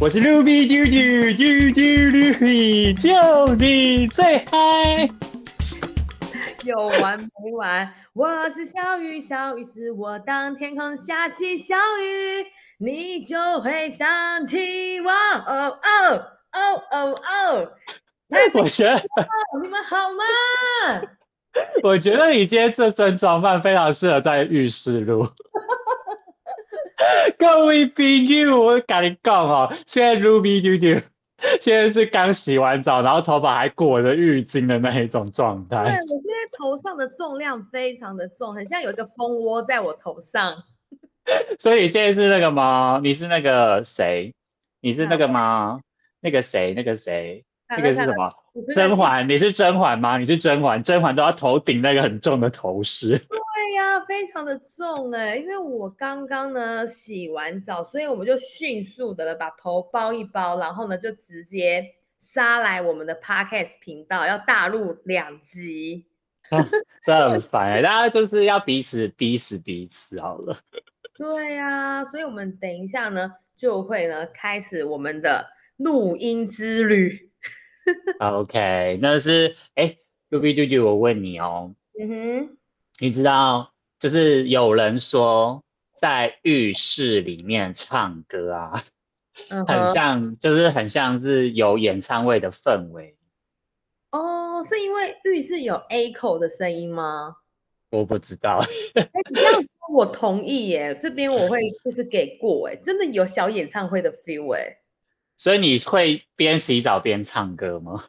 我是 Ruby 嘟嘟嘟嘟 Ruby，就你最嗨。有完没完？我是小雨，小雨是我。当天空下起小雨，你就会想起我。哦哦哦哦哦！我觉得你们好吗？我觉得你今天这身装扮非常适合在浴室录。各位朋友，我跟你讲哦，现在 Ruby 妞妞 现在是刚洗完澡，然后头发还裹着浴巾的那一种状态。对我现在头上的重量非常的重，很像有一个蜂窝在我头上。所以现在是那个吗？你是那个谁？你是那个吗？那个谁？那个谁？那个是什么？甄嬛？你是甄嬛吗？你是甄嬛？甄嬛都要头顶那个很重的头饰。对呀，非常的重哎，因为我刚刚呢洗完澡，所以我们就迅速的把头包一包，然后呢就直接杀来我们的 podcast 频道，要大陆两集。真的很烦哎，大家就是要彼此逼死彼此好了。对呀，所以我们等一下呢就会呢开始我们的录音之旅。OK，那是哎，Ruby 舅舅，我问你哦，嗯哼，你知道就是有人说在浴室里面唱歌啊，很像，就是很像是有演唱会的氛围。哦，是因为浴室有 A 口的声音吗？我不知道。哎，你这样说我同意耶，这边我会就是给过哎，真的有小演唱会的 feel 哎。所以你会边洗澡边唱歌吗？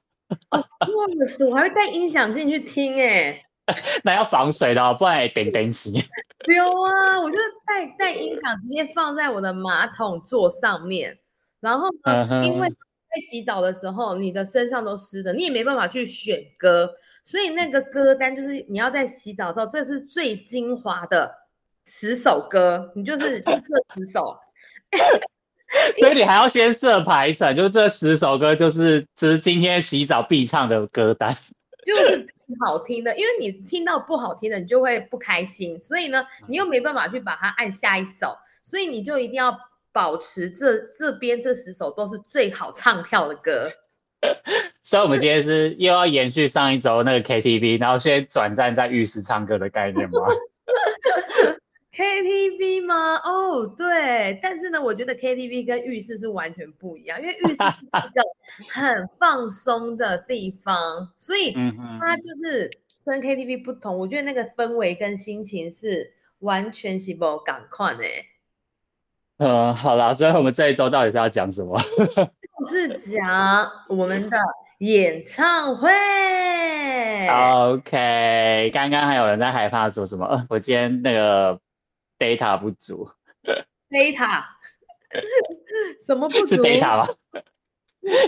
哦，忘死，我还会带音响进去听哎。那要防水的，不然点点洗。有啊，我就带带音响直接放在我的马桶座上面。然后呢，因为在洗澡的时候，你的身上都湿的，你也没办法去选歌，所以那个歌单就是你要在洗澡的时候，这是最精华的十首歌，你就是这十首。所以你还要先设排程，就这十首歌就是只是今天洗澡必唱的歌单，就是好听的，因为你听到不好听的，你就会不开心，所以呢，你又没办法去把它按下一首，所以你就一定要保持这这边这十首都是最好唱跳的歌。所以，我们今天是又要延续上一周那个 KTV，然后先转战在浴室唱歌的概念吗？KTV 吗？哦，对，但是呢，我觉得 KTV 跟浴室是完全不一样，因为浴室是一个 很放松的地方，所以它就是跟 KTV 不同。我觉得那个氛围跟心情是完全是不赶快呢。嗯，好啦，所以我们这一周到底是要讲什么？就是讲我们的演唱会。OK，刚刚还有人在害怕说什么？呃，我今天那个。Data 不足，data 什么不足？是 data 吗？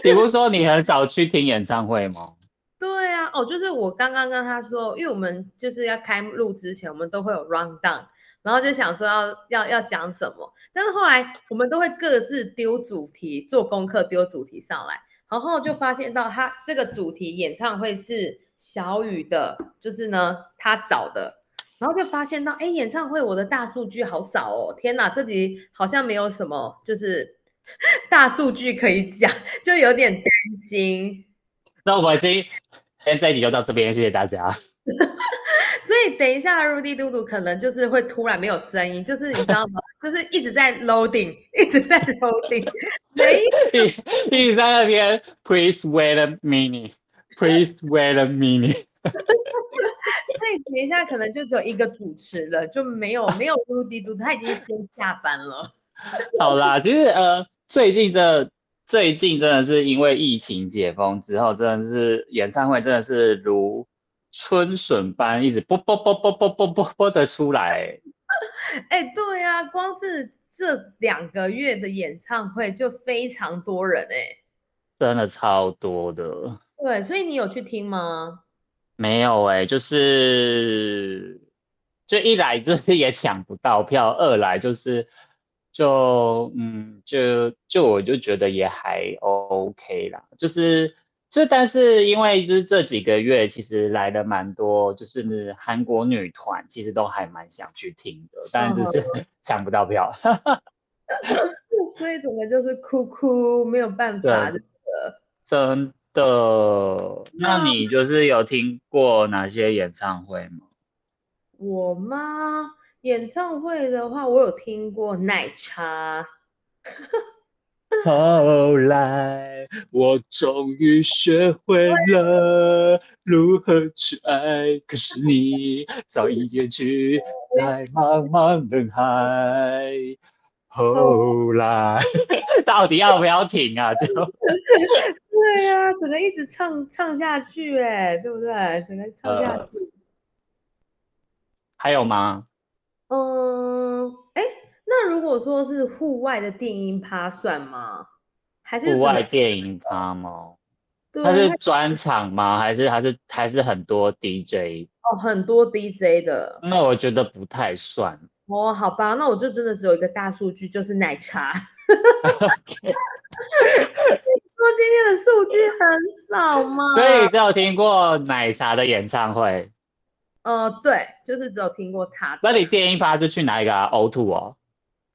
你不是说你很少去听演唱会吗？对啊，哦，就是我刚刚跟他说，因为我们就是要开录之前，我们都会有 run down，然后就想说要要要讲什么，但是后来我们都会各自丢主题，做功课丢主题上来，然后就发现到他这个主题演唱会是小雨的，就是呢他找的。然后就发现到，哎，演唱会我的大数据好少哦！天哪，这里好像没有什么，就是 大数据可以讲，就有点担心。那我们今天这一集就到这边，谢谢大家。所以等一下，Rudy 嘟嘟可能就是会突然没有声音，就是你知道吗？就是一直在 loading，一直在 loading，没一直在那边。Please wait a minute. Please wait a minute. 等一下可能就只有一个主持了，就没有没有嘟滴嘟，他已经先下班了。好啦，其实呃，最近这最近真的是因为疫情解封之后，真的是演唱会真的是如春笋般一直啵啵啵啵啵啵啵啵的出来。哎，对呀，光是这两个月的演唱会就非常多人哎，真的超多的。对，所以你有去听吗？没有哎，就是就一来就是也抢不到票，二来就是就嗯就就我就觉得也还 OK 啦，就是这但是因为就是这几个月其实来的蛮多，就是韩国女团其实都还蛮想去听的，但就是 抢不到票。所以整个就是哭哭，没有办法的。真的？那你就是有听过哪些演唱会吗？我吗？演唱会的话，我有听过奶茶。后来我终于学会了如何去爱，可是你早已远去，在茫茫人海。后来 到底要不要停啊？就对呀，只能一直唱唱下去，哎，对不对？只能唱下去。还有吗？嗯，哎。那如果说是户外的电音趴算吗？还是户外电音趴吗？它是专场吗？还是还是还是很多 DJ？哦，很多 DJ 的。那我觉得不太算。哦，好吧，那我就真的只有一个大数据，就是奶茶。你说今天的数据很少吗？所以只有听过奶茶的演唱会。呃，对，就是只有听过他。那你电音趴是去哪一个啊？O Two 哦。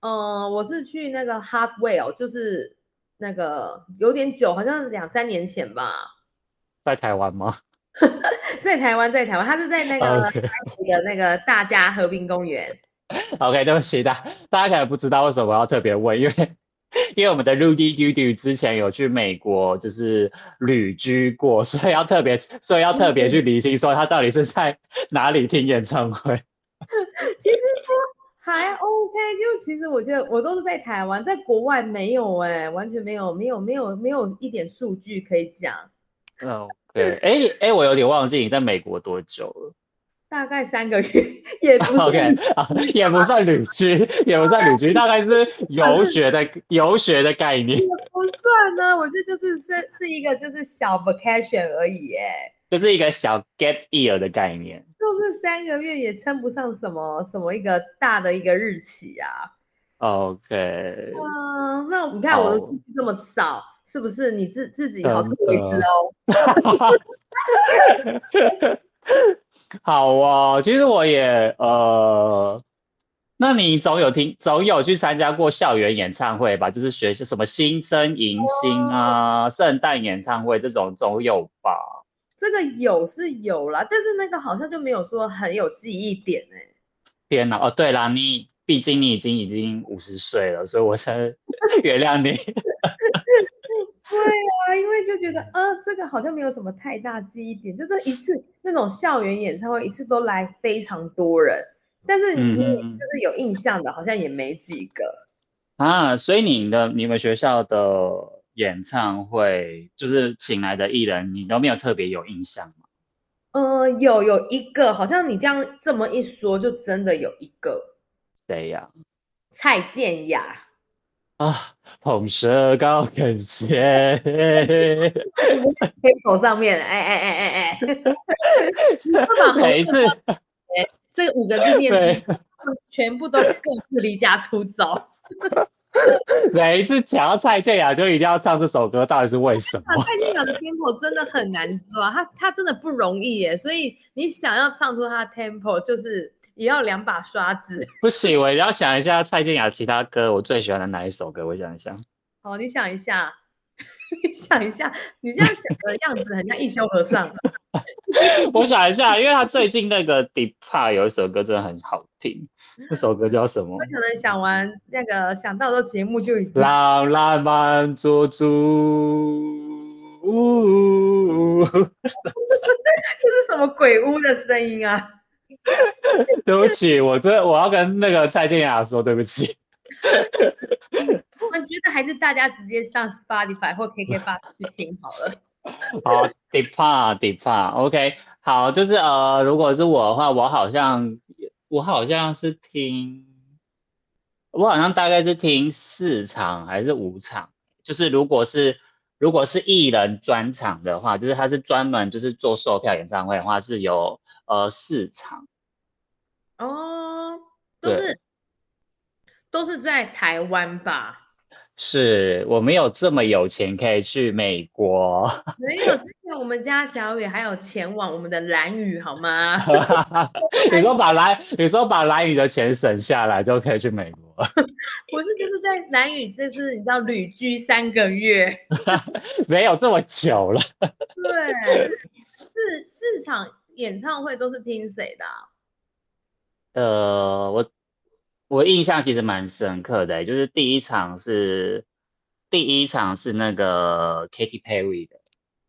嗯，我是去那个 Hardwell，就是那个有点久，好像两三年前吧。在台湾吗？在台湾，在台湾，他是在那个的那个大家和平公园。OK，对不起，大大家可能不知道为什么我要特别问，因为因为我们的 Rudy Dudy 之前有去美国就是旅居过，所以要特别，所以要特别去理清，说他到底是在 哪里听演唱会。其实他。还 OK，就其实我觉得我都是在台湾，在国外没有哎，完全没有，没有，没有，没有一点数据可以讲。嗯，对，哎哎，我有点忘记你在美国多久了？大概三个月，也不 OK 啊，也不算旅居，也不算旅居，大概是游学的游学的概念。也不算呢，我觉得就是是是一个就是小 vacation 而已，哎。就是一个小 get year 的概念，就是三个月也称不上什么什么一个大的一个日期啊。OK，嗯，那你看我的数据这么少，是不是你自自己好自为之哦？好啊，其实我也呃，那你总有听总有去参加过校园演唱会吧？就是学些什么新生迎新啊、圣诞演唱会这种总有吧？这个有是有啦，但是那个好像就没有说很有记忆点哎。天哪，哦对啦，你毕竟你已经已经五十岁了，所以我才 原谅你。对啊，因为就觉得啊，这个好像没有什么太大记忆点，就这一次那种校园演唱会，一次都来非常多人，但是你就是有印象的，好像也没几个啊。所以你的你们学校的。演唱会就是请来的艺人，你都没有特别有印象吗？呃，有有一个，好像你这样这么一说，就真的有一个。谁呀？蔡健雅。啊，捧舌高跟鞋。天口上面，哎哎哎哎哎。每一次，这五个字念出，全部都各自离家出走。每一次讲到蔡健雅，就一定要唱这首歌，到底是为什么？蔡健雅的 tempo 真的很难抓，他他真的不容易耶。所以你想要唱出他的 tempo，就是也要两把刷子。不行，我要想一下蔡健雅其他歌，我最喜欢的哪一首歌？我想一下。好，你想一下，你想一下，你这样想的样子很像一休和尚。我想一下，因为他最近那个 Deep Part 有一首歌真的很好听。那首歌叫什么？我可能想完那个想到的节目就已经。浪浪漫做主。这是什么鬼屋的声音啊？对不起，我这我要跟那个蔡健雅说对不起。我觉得还是大家直接上 Spotify 或 KK Bus 去听好了。好，Depart，Depart，OK，好，就是呃，如果是我的话，我好像。我好像是听，我好像大概是听四场还是五场，就是如果是如果是艺人专场的话，就是他是专门就是做售票演唱会的话，是有呃四场。哦，都是都是在台湾吧？是我没有这么有钱可以去美国。没有，之前我们家小雨还有前往我们的蓝雨，好吗？你说把蓝，你说把蓝雨的钱省下来就可以去美国？不是，就是在蓝雨，就是你知道旅居三个月，没有这么久了。对，是市场演唱会都是听谁的？呃，我。我印象其实蛮深刻的，就是第一场是第一场是那个 Katy Perry 的，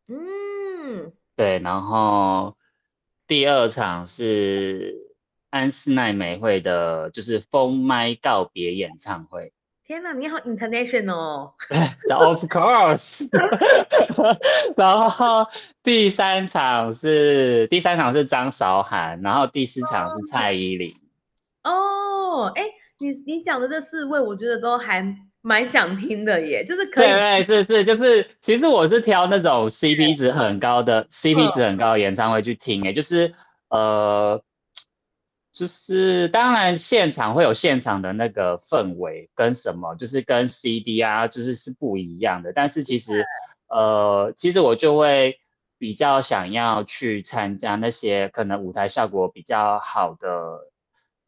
嗯，对，然后第二场是安室奈美惠的，就是封麦告别演唱会。天哪，你好 international！Of course。然后第三场是第三场是张韶涵，然后第四场是蔡依林。哦，哎，你你讲的这四位，我觉得都还蛮想听的耶，就是可以，对对是是，就是其实我是挑那种 CP 值很高的 CP 值很高的演唱会去听，哎，就是呃，就是当然现场会有现场的那个氛围跟什么，就是跟 CD 啊，就是是不一样的，但是其实呃，其实我就会比较想要去参加那些可能舞台效果比较好的。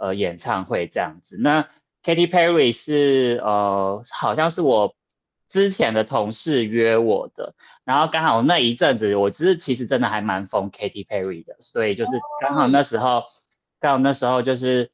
呃，演唱会这样子，那 Katy Perry 是呃，好像是我之前的同事约我的，然后刚好那一阵子，我其实其实真的还蛮疯 Katy Perry 的，所以就是刚好那时候，刚好那时候就是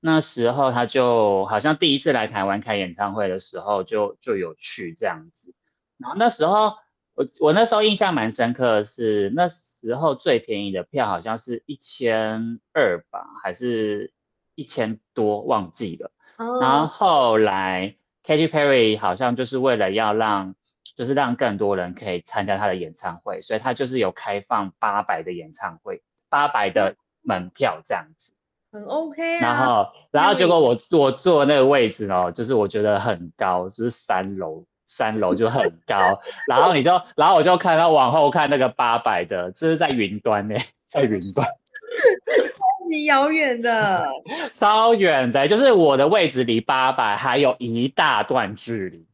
那时候他就好像第一次来台湾开演唱会的时候，就就有去这样子，然后那时候。我我那时候印象蛮深刻的是，那时候最便宜的票好像是一千二吧，还是一千多，忘记了。然后后来 Katy Perry 好像就是为了要让，就是让更多人可以参加他的演唱会，所以他就是有开放八百的演唱会，八百的门票这样子，很 OK 啊。然后然后结果我我坐那个位置哦，就是我觉得很高，就是三楼。三楼就很高，然后你就，然后我就看到往后看那个八百的，这是在云端呢，在云端，超级遥远的，超远的，就是我的位置离八百还有一大段距离。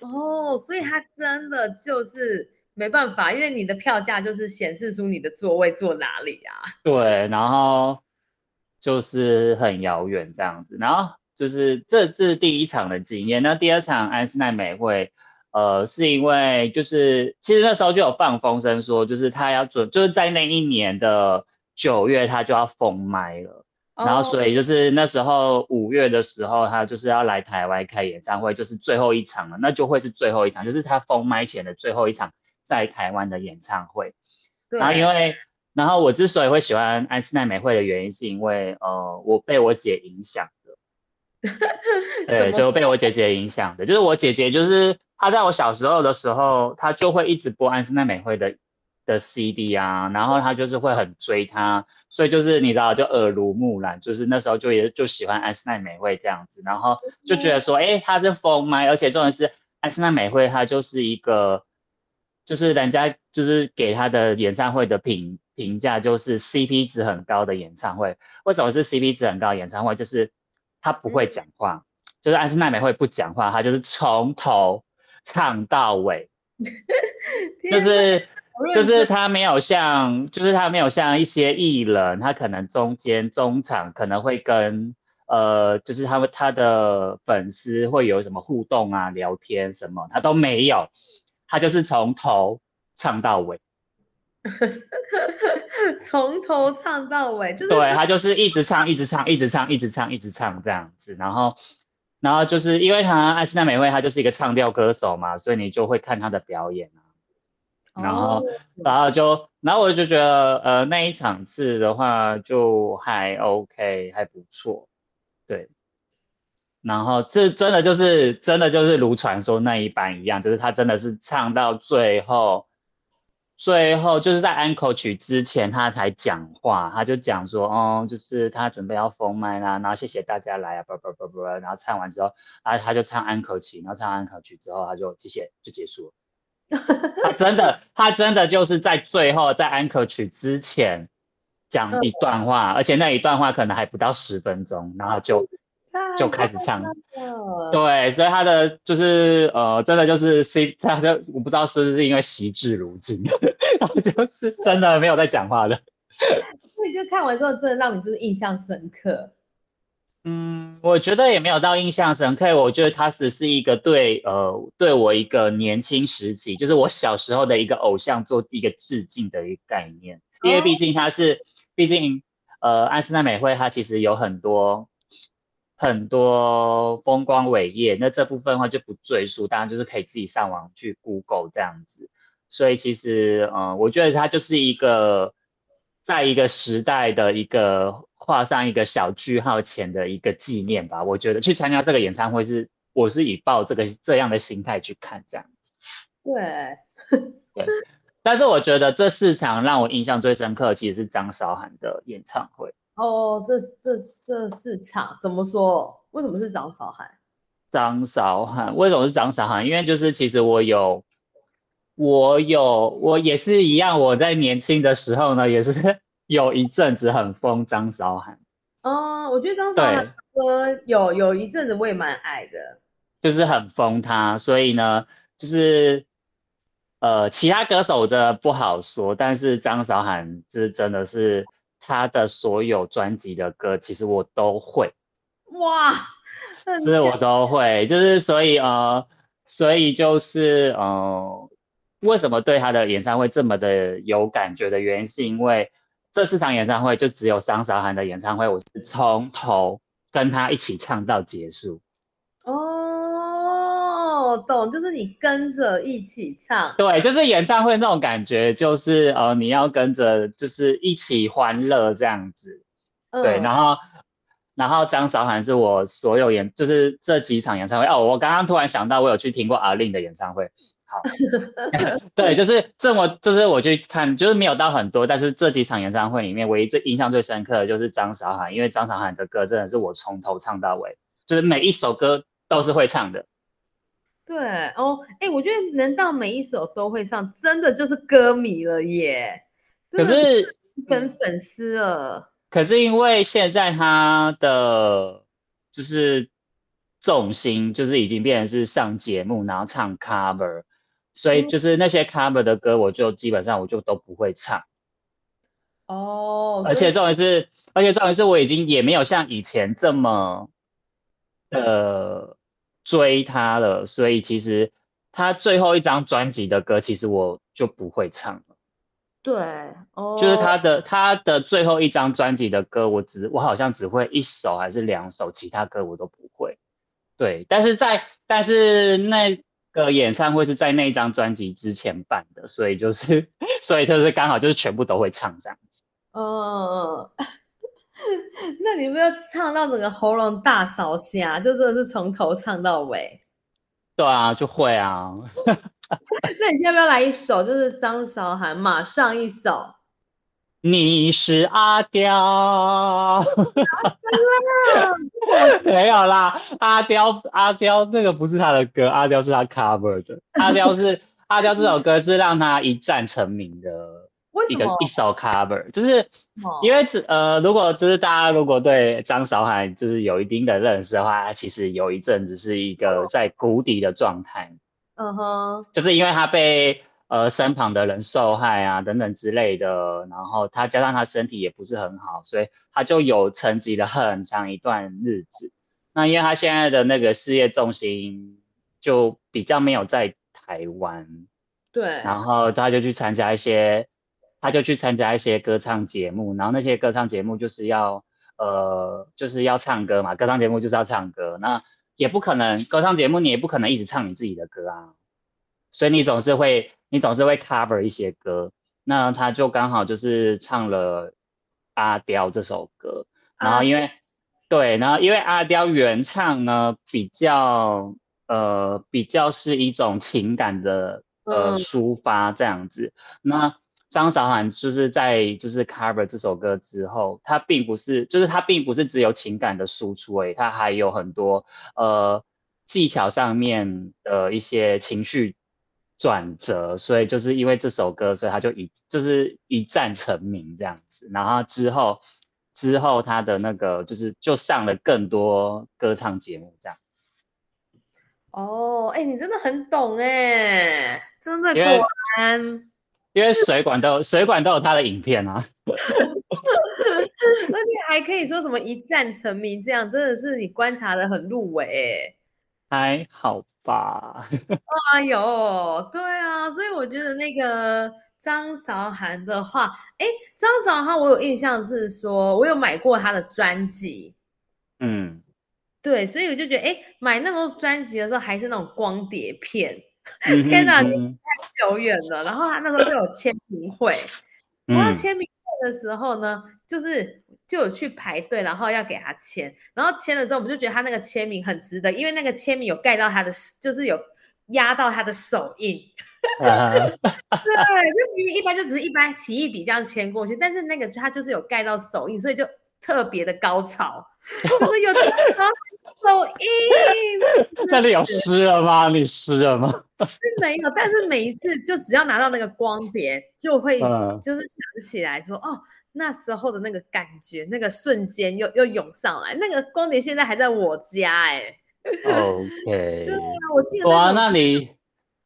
哦，所以它真的就是没办法，因为你的票价就是显示出你的座位坐哪里啊。对，然后就是很遥远这样子，然后。就是这是第一场的经验，那第二场安室奈美惠，呃，是因为就是其实那时候就有放风声说，就是他要准，就是在那一年的九月他就要封麦了，然后所以就是那时候五月的时候他就是要来台湾开演唱会，就是最后一场了，那就会是最后一场，就是他封麦前的最后一场在台湾的演唱会。然后因为，然后我之所以会喜欢安室奈美惠的原因，是因为呃，我被我姐影响。对，就被我姐姐影响的，就是我姐姐，就是她在我小时候的时候，她就会一直播安室奈美惠的的 CD 啊，然后她就是会很追她，所以就是你知道，就耳濡目染，就是那时候就也就喜欢安室奈美惠这样子，然后就觉得说，哎，她是疯麦，而且重点是安室奈美惠她就是一个，就是人家就是给他的演唱会的评评价就是 CP 值很高的演唱会，为什么是 CP 值很高的演唱会？就是他不会讲话，就是安室奈美惠不讲话，他就是从头唱到尾，就是就是他没有像，就是他没有像一些艺人，他可能中间中场可能会跟呃，就是他们他的粉丝会有什么互动啊、聊天什么，他都没有，他就是从头唱到尾。从头唱到尾，就是对他就是一直唱，一直唱，一直唱，一直唱，一直唱这样子。然后，然后就是因为他爱斯娜美惠，他就是一个唱调歌手嘛，所以你就会看他的表演啊。然后，然后就，然后我就觉得，呃，那一场次的话就还 OK，还不错。然后这真的就是，真的就是如传说那一般一样，就是他真的是唱到最后。最后就是在安可曲之前，他才讲话，他就讲说，哦，就是他准备要封麦啦，然后谢谢大家来啊，不不不不，然后唱完之后，然后他就唱安可曲，然后唱安可曲之后，他就谢谢就结束了。他真的，他真的就是在最后在安可曲之前讲一段话，而且那一段话可能还不到十分钟，然后就就开始唱。对，所以他的就是呃，真的就是 C，他的我不知道是不是因为习字如金，然后就是真的没有在讲话的。那你就看完之后，真的让你就是印象深刻。嗯，我觉得也没有到印象深刻。我觉得他只是一个对呃对我一个年轻时期，就是我小时候的一个偶像做一个致敬的一个概念。因为毕竟他是，毕竟呃安室奈美惠她其实有很多很多风光伟业，那这部分的话就不赘述，当然就是可以自己上网去 Google 这样子。所以其实嗯，我觉得它就是一个在一个时代的一个。画上一个小句号前的一个纪念吧，我觉得去参加这个演唱会是，我是以抱这个这样的心态去看这样子。对，对。但是我觉得这四场让我印象最深刻，其实是张韶涵的演唱会。哦，这这这市场怎么说？为什么是张韶涵？张韶涵为什么是张韶涵？因为就是其实我有，我有，我也是一样，我在年轻的时候呢，也是。有一阵子很疯张韶涵，哦，我觉得张韶涵歌有有一阵子我也蛮爱的，就是很疯他，所以呢，就是呃，其他歌手的不好说，但是张韶涵是真的是他的所有专辑的歌，其实我都会，哇，是我都会，就是所以呃，所以就是呃，为什么对他的演唱会这么的有感觉的原因，是因为。这四场演唱会就只有张韶涵的演唱会，我是从头跟他一起唱到结束。哦，懂，就是你跟着一起唱。对，就是演唱会那种感觉，就是呃，你要跟着，就是一起欢乐这样子。对，然后，然后张韶涵是我所有演，就是这几场演唱会。哦，我刚刚突然想到，我有去听过阿令的演唱会。好，对，就是这么，就是我去看，就是没有到很多，但是这几场演唱会里面，唯一最印象最深刻的就是张韶涵，因为张韶涵的歌真的是我从头唱到尾，就是每一首歌都是会唱的。对哦，哎，我觉得能到每一首都会唱，真的就是歌迷了耶。可是粉粉丝了。可是因为现在他的就是重心就是已经变成是上节目，然后唱 cover。所以就是那些 cover 的歌，我就基本上我就都不会唱。哦，而且重点是，而且重点是我已经也没有像以前这么呃追他了。所以其实他最后一张专辑的歌，其实我就不会唱了。对，哦，就是他的他的最后一张专辑的歌，我只我好像只会一首还是两首，其他歌我都不会。对，但是在但是那。个演唱会是在那一张专辑之前办的，所以就是，所以就是刚好就是全部都会唱这样子。嗯，那你们要唱到整个喉咙大烧瞎，就真的是从头唱到尾。对啊，就会啊。那你要不要来一首？就是张韶涵，马上一首。你是阿刁，没有啦，阿刁阿刁那个不是他的歌，阿刁是他 cover 的，阿刁是阿刁这首歌是让他一战成名的一个一首 cover，就是因为呃如果就是大家如果对张韶涵就是有一定的认识的话，他其实有一阵子是一个在谷底的状态，嗯哼，就是因为他被。呃，身旁的人受害啊，等等之类的，然后他加上他身体也不是很好，所以他就有沉寂了很长一段日子。那因为他现在的那个事业重心就比较没有在台湾，对，然后他就去参加一些，他就去参加一些歌唱节目，然后那些歌唱节目就是要呃就是要唱歌嘛，歌唱节目就是要唱歌，那也不可能歌唱节目你也不可能一直唱你自己的歌啊，所以你总是会。你总是会 cover 一些歌，那他就刚好就是唱了阿刁这首歌，然后因为对，然后因为阿刁原唱呢比较呃比较是一种情感的呃抒发这样子，那张韶涵就是在就是 cover 这首歌之后，她并不是就是她并不是只有情感的输出诶，她还有很多呃技巧上面的一些情绪。转折，所以就是因为这首歌，所以她就一就是一战成名这样子。然后之后之后她的那个就是就上了更多歌唱节目这样。哦，哎，你真的很懂哎，真的果然。因为水管都有水管都有他的影片啊。而且还可以说什么一战成名，这样真的是你观察的很入围还好吧？哎呦，对啊，所以我觉得那个张韶涵的话，哎，张韶涵我有印象是说，我有买过她的专辑，嗯，对，所以我就觉得，哎，买那种专辑的时候还是那种光碟片，嗯天哪，你太久远了。然后他那时候就有签名会，然后嗯。签名会的时候呢，就是就有去排队，然后要给他签，然后签了之后，我们就觉得他那个签名很值得，因为那个签名有盖到他的，就是有压到他的手印。啊 对，就明明一般就只是一般起一笔这样签过去，但是那个他就是有盖到手印，所以就特别的高潮，就是有盖到手印。那里有湿了吗？你湿了吗？是没有，但是每一次就只要拿到那个光碟，就会嗯就是想起来说，哦，那时候的那个感觉，那个瞬间又又涌上来。那个光碟现在还在我家、哎，OK，对啊我记得哇，那那你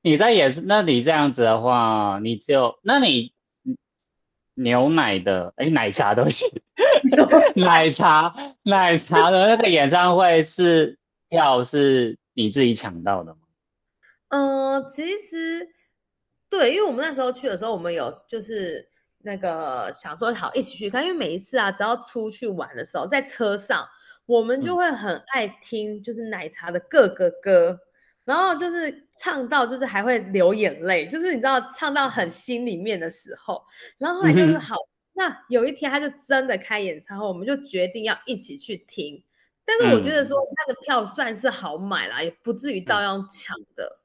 你在也是，那你这样子的话，你就那你牛奶的，哎，奶茶都行，奶茶奶茶的那个演唱会是票是你自己抢到的吗？嗯、其实对，因为我们那时候去的时候，我们有就是那个想说好一起去看，因为每一次啊，只要出去玩的时候，在车上我们就嗯。会很爱听，就是奶茶的各个歌，然后就是唱到就是还会流眼泪，就是你知道唱到很心里面的时候，然后后来就是好，那有一天他就真的开演唱会，我们就决定要一起去听。但是我觉得说他的票算是好买啦，也不至于到要抢的。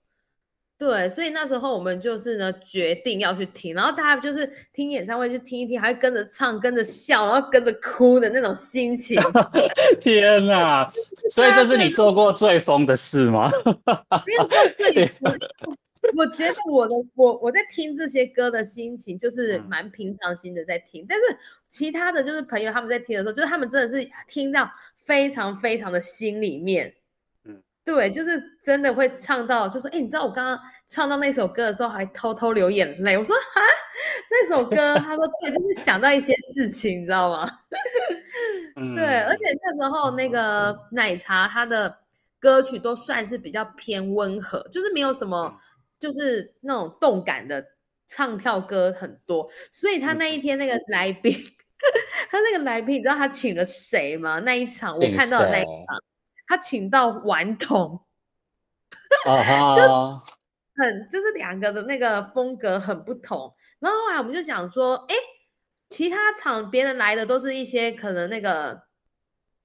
对，所以那时候我们就是呢决定要去听，然后大家就是听演唱会就听一听，还跟着唱、跟着笑，然后跟着哭的那种心情。天哪！所以这是你做过最疯的事吗？没有到这里，我我觉得我的我我在听这些歌的心情就是嗯蛮平常心的在听，但是其他的就是朋友他们在听的时候，就是他们真的是听到非常非常的心里面，嗯，对，就是真的会唱到，就说哎、你知道我刚刚唱到那首歌的时候还偷偷流眼泪，我说啊那首歌，他说对，就是想到一些事情，你知道吗？嗯，对，而且那时候那个奶茶，它的歌曲都算是比较偏温和，就是没有什么，就是那种动感的唱跳歌很多，所以他那一天那个来宾，他那个来宾，你知道他请了谁吗？那一场我看到的那一谁？场，他请到顽童，哦哈，很就是两个的那个风格很不同。然后后来我们就想说，哎，其他场别人来的都是一些可能那个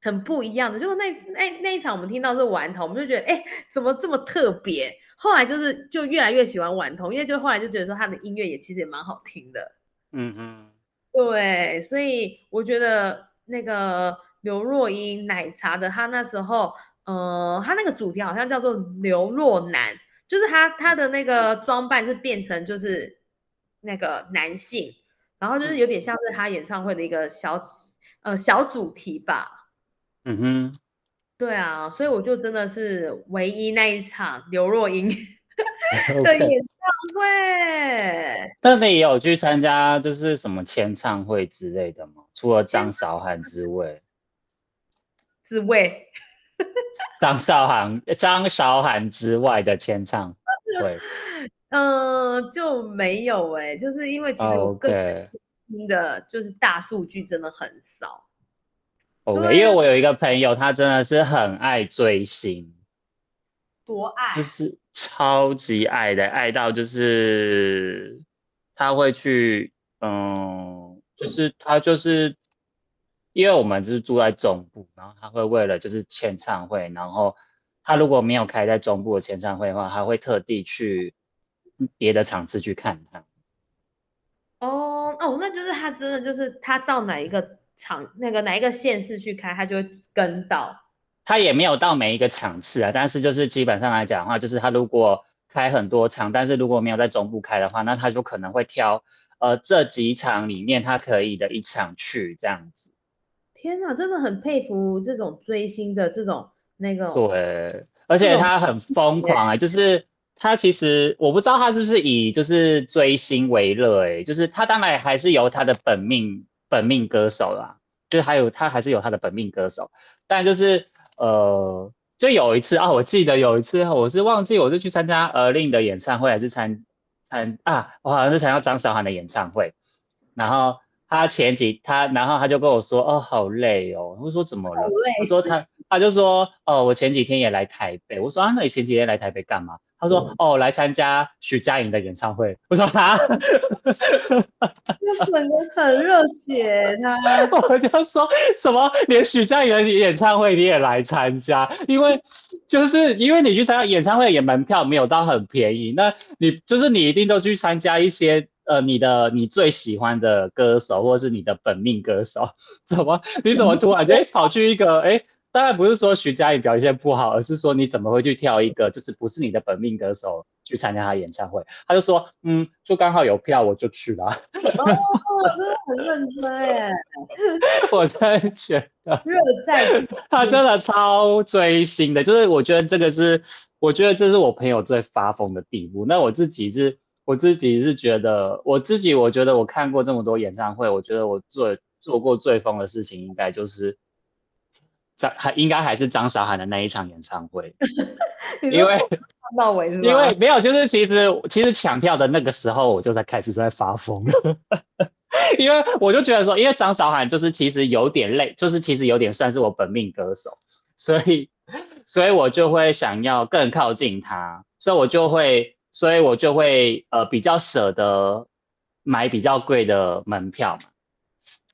很不一样的，就是那那那一场我们听到是顽童，我们就觉得，哎，怎么这么特别？后来就是就越来越喜欢顽童，因为就后来就觉得说他的音乐也其实也蛮好听的。嗯嗯，对，所以我觉得那个刘若英奶茶的，她那时候，呃，她那个主题好像叫做刘若男，就是她她的那个装扮是变成就是那个男性，然后就是有点像是他演唱会的一个小呃小主题吧。嗯哼，对啊，所以我就真的是唯一那一场刘若英 的演唱会。那你有去参加就是什么签唱会之类的吗？除了张韶涵之外，滋味，张韶涵张韶涵之外的签唱 对嗯、就没有哎、就是因为其实我个人听的就是大数据真的很少。啊。因为我有一个朋友，他真的是很爱追星，多爱就是超级爱的，爱到就是他会去，嗯，就是他就是，因为我们是住在中部，然后他会为了就是签唱会，然后他如果没有开在中部的签唱会的话，他会特地去别的场次去看他。哦哦，那就是他真的就是他到哪一个场那个哪一个县市去开，他就会跟到。他也没有到每一个场次啊，但是就是基本上来讲的话，就是他如果开很多场，但是如果没有在中部开的话，那他就可能会挑呃这几场里面他可以的一场去这样子。天哪，真的很佩服这种追星的这种那个。对，而且他很疯狂啊，就是他其实我不知道他是不是以就是追星为乐，哎，就是他当然还是有他的本命本命歌手啦，就是还有他还是有他的本命歌手，但就是呃，就有一次啊，我记得有一次我是忘记我是去参加呃令的演唱会还是参参啊，我好像是参加张韶涵的演唱会，然后。他前几他，然后他就跟我说，哦，好累哦。我说怎么了？他说他，他就说，哦，我前几天也来台北。我说啊，那你前几天来台北干嘛？他说，哦，来参加许佳莹的演唱会。我说啊，那整个很热血他。我就说什么，连许佳莹的演唱会你也来参加？因为就是因为你去参加演唱会，也门票没有到很便宜。那你就是你一定都去参加一些。呃，你的你最喜欢的歌手，或者是你的本命歌手，怎么？你怎么突然间跑去一个？哎，当然不是说徐佳莹表现不好，而是说你怎么会去跳一个，就是不是你的本命歌手去参加他演唱会？他就说，嗯，就刚好有票，我就去了。哦，真的很认真哎，我真的觉得 热在，他真的超追星的，就是我觉得这个是，我觉得这是我朋友最发疯的地步。那我自己是。我自己是觉得，我自己我觉得我看过这么多演唱会，我觉得我做做过最疯的事情，应该就是张还应该还是张韶涵的那一场演唱会，因为到尾是因为没有，就是其实其实抢票的那个时候，我就在开始在发疯了，因为我就觉得说，因为张韶涵就是其实有点累，就是其实有点算是我本命歌手，所以所以我就会想要更靠近他，所以我就会。所以我就会呃比较舍得买比较贵的门票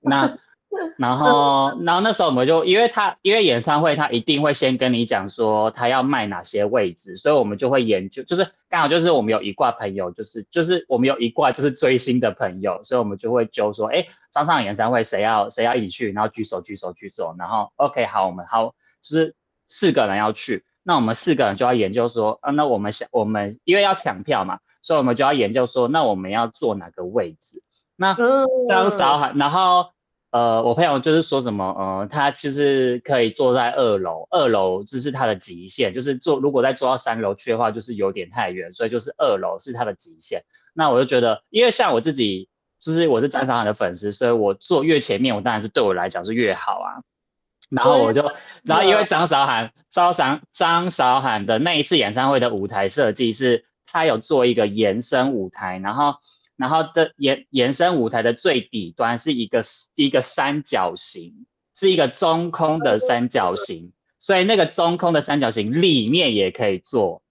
嘛，那 然后然后那时候我们就因为他因为演唱会他一定会先跟你讲说他要卖哪些位置，所以我们就会研究，就是刚好就是我们有一挂朋友，就是就是我们有一挂就是追星的朋友，所以我们就会揪说，哎，张上演唱会谁要谁要一起去，然后举手举手举手，然后 OK 好，我们好就是四个人要去。那我们四个人就要研究说，啊，那我们想，我们因为要抢票嘛，所以我们就要研究说，那我们要坐哪个位置？那张韶涵，然后呃，我朋友就是说什么，呃，他其实可以坐在二楼，二楼这是他的极限，就是坐如果再坐到三楼去的话，就是有点太远，所以就是二楼是他的极限。那我就觉得，因为像我自己，就是我是张韶涵的粉丝，所以我坐越前面，我当然是对我来讲是越好啊。然后我就，然后因为张韶涵，张韶张韶涵的那一次演唱会的舞台设计是，他有做一个延伸舞台，然后，然后的延延伸舞台的最底端是一个一个三角形，是一个中空的三角形，所以那个中空的三角形里面也可以做。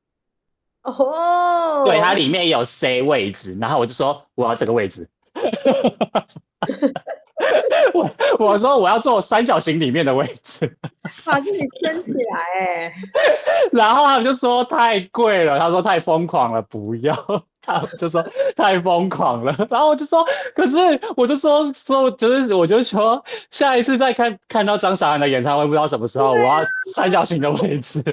哦，对，它里面有 C 位置，然后我就说我要这个位置。我我说我要坐三角形里面的位置，把自己撑起来哎，然后他们就说太贵了，他说太疯狂了，不要，他就说太疯狂了，然后我就说，可是我就说说就是我就说下一次再看看到张韶涵的演唱会，不知道什么时候我要三角形的位置，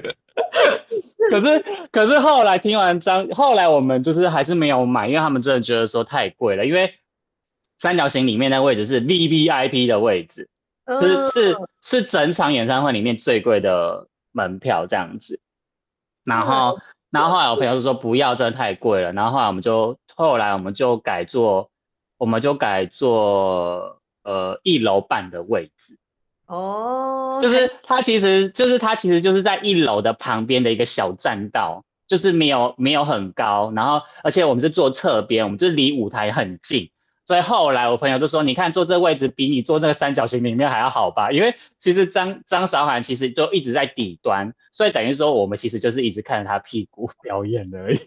可是可是后来听完张，后来我们就是还是没有买，因为他们真的觉得说太贵了，因为。三角形里面那位置是 V V I P 的位置，就是是是整场演唱会里面最贵的门票这样子。然后然后后来我朋友就说不要，真的太贵了。然后后来我们就后来我们就改做，我们就改做呃一楼半的位置。哦，就是它其实就是它其实就是在一楼的旁边的一个小栈道，就是没有没有很高，然后而且我们是坐侧边，我们就离舞台很近。所以后来我朋友就说：“你看坐这位置比你坐那个三角形里面还要好吧？因为其实张张韶涵其实都一直在底端，所以等于说我们其实就是一直看着他屁股表演而已。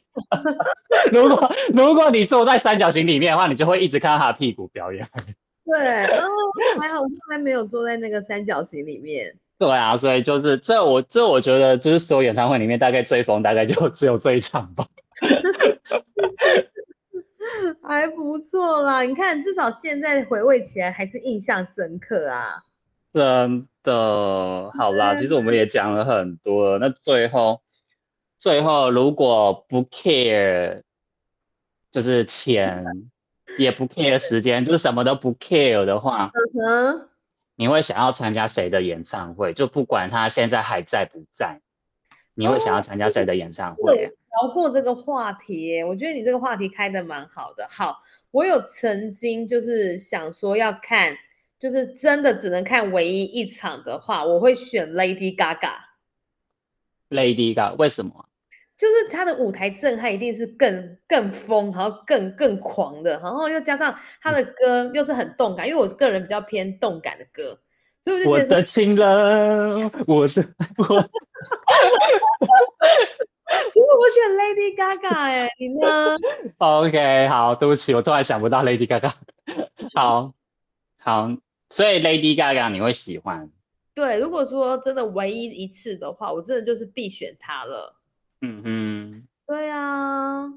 如果如果你坐在三角形里面的话，你就会一直看到他屁股表演。对，哦，还好从来没有坐在那个三角形里面。对啊，所以就是这我这我觉得就是所有演唱会里面大概最疯大概就只有这一场吧。”还不错啦，你看，至少现在回味起来还是印象深刻啊。真的，好啦，其实我们也讲了很多，那最后，最后如果不 care，就是钱，也不 care 时间，就是什么都不 care 的话，你会想要参加谁的演唱会？就不管他现在还在不在，你会想要参加谁的演唱会？聊过这个话题，我觉得你这个话题开的蛮好的。好，我有曾经就是想说要看，就是真的只能看唯一一场的话，我会选 Lady Gaga。Lady Gaga 为什么？就是他的舞台震撼一定是更更疯，然后更更狂的，然后又加上他的歌又是很动感，因为我个人比较偏动感的歌，所以我就觉得我的情人，我的我，所以我选 Lady Gaga 哎，你呢？OK，好，对不起，我突然想不到 Lady Gaga，好好，所以 Lady Gaga 你会喜欢？对，如果说真的唯一一次的话，我真的就是必选他了。嗯哼，对呀，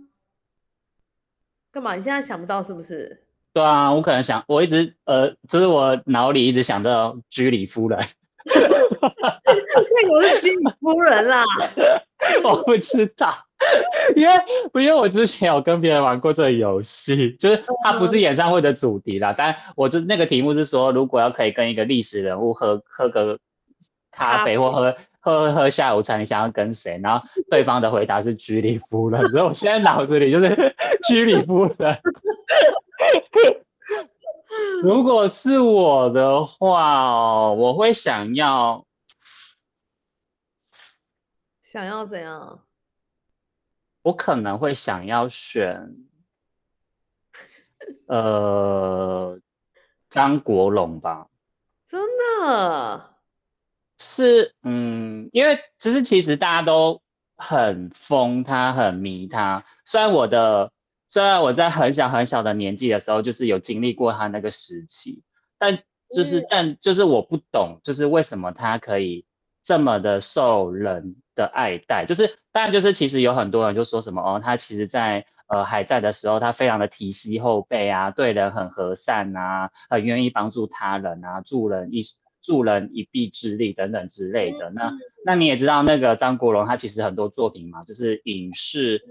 干嘛？你现在想不到是不是？对啊，我可能想，我一直呃，就是我脑里一直想到居里夫人。为什么是居里夫人啦？我不知道，因为因为我之前有跟别人玩过这个游戏，就是它不是演唱会的主题啦，但我就那个题目是说，如果要可以跟一个历史人物喝喝个咖啡或喝。喝喝下午茶，你想要跟谁？然后对方的回答是居里夫人，所以我现在脑子里就是 居里夫人。如果是我的话，我会想要想要怎样？我可能会想要选呃张国荣吧。真的。是，嗯，因为其实其实大家都很疯他，很迷他。虽然我的，虽然我在很小很小的年纪的时候，就是有经历过他那个时期，但就是，但就是我不懂，就是为什么他可以这么的受人的爱戴。就是，当然就是其实有很多人就说什么哦，他其实在呃还在的时候，他非常的提携后辈啊，对人很和善啊，很愿意帮助他人啊，助人一。助人一臂之力等等之类的，那那你也知道那个张国荣，他其实很多作品嘛，就是影视、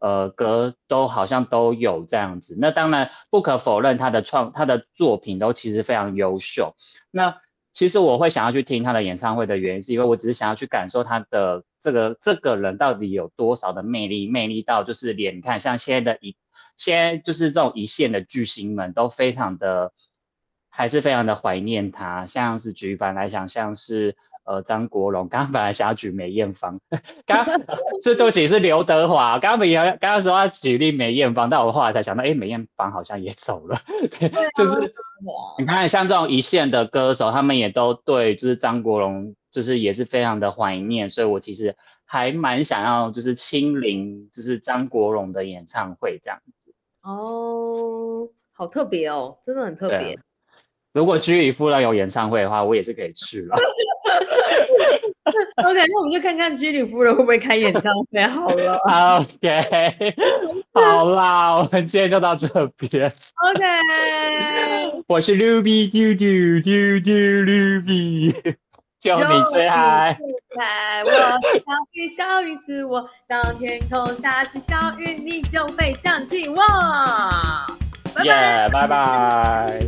呃歌都好像都有这样子。那当然不可否认他的创他的作品都其实非常优秀。那其实我会想要去听他的演唱会的原因，是因为我只是想要去感受他的这个这个人到底有多少的魅力，魅力到就是连看像现在的一现在就是这种一线的巨星们都非常的。还是非常的怀念他，像是举凡来讲，像是呃张国荣，刚刚本来想要举梅艳芳，刚 是对不起是刘德华，刚刚梅艳刚刚说要举例梅艳芳，但我后来才想到，哎梅艳芳好像也走了，就是你看像这种一线的歌手，他们也都对就是张国荣就是也是非常的怀念，所以我其实还蛮想要就是亲临就是张国荣的演唱会这样子。哦，好特别哦，真的很特别。如果居里夫人有演唱会的话，我也是可以去了。OK，那我们就看看居里夫人会不会开演唱会好了。OK，好啦，我们今天就到这边。OK，我是 Ruby，嘟嘟嘟嘟 Ruby，就你最嗨。我小雨小雨是我，当天空下起小雨，你就会想起我。耶，拜拜。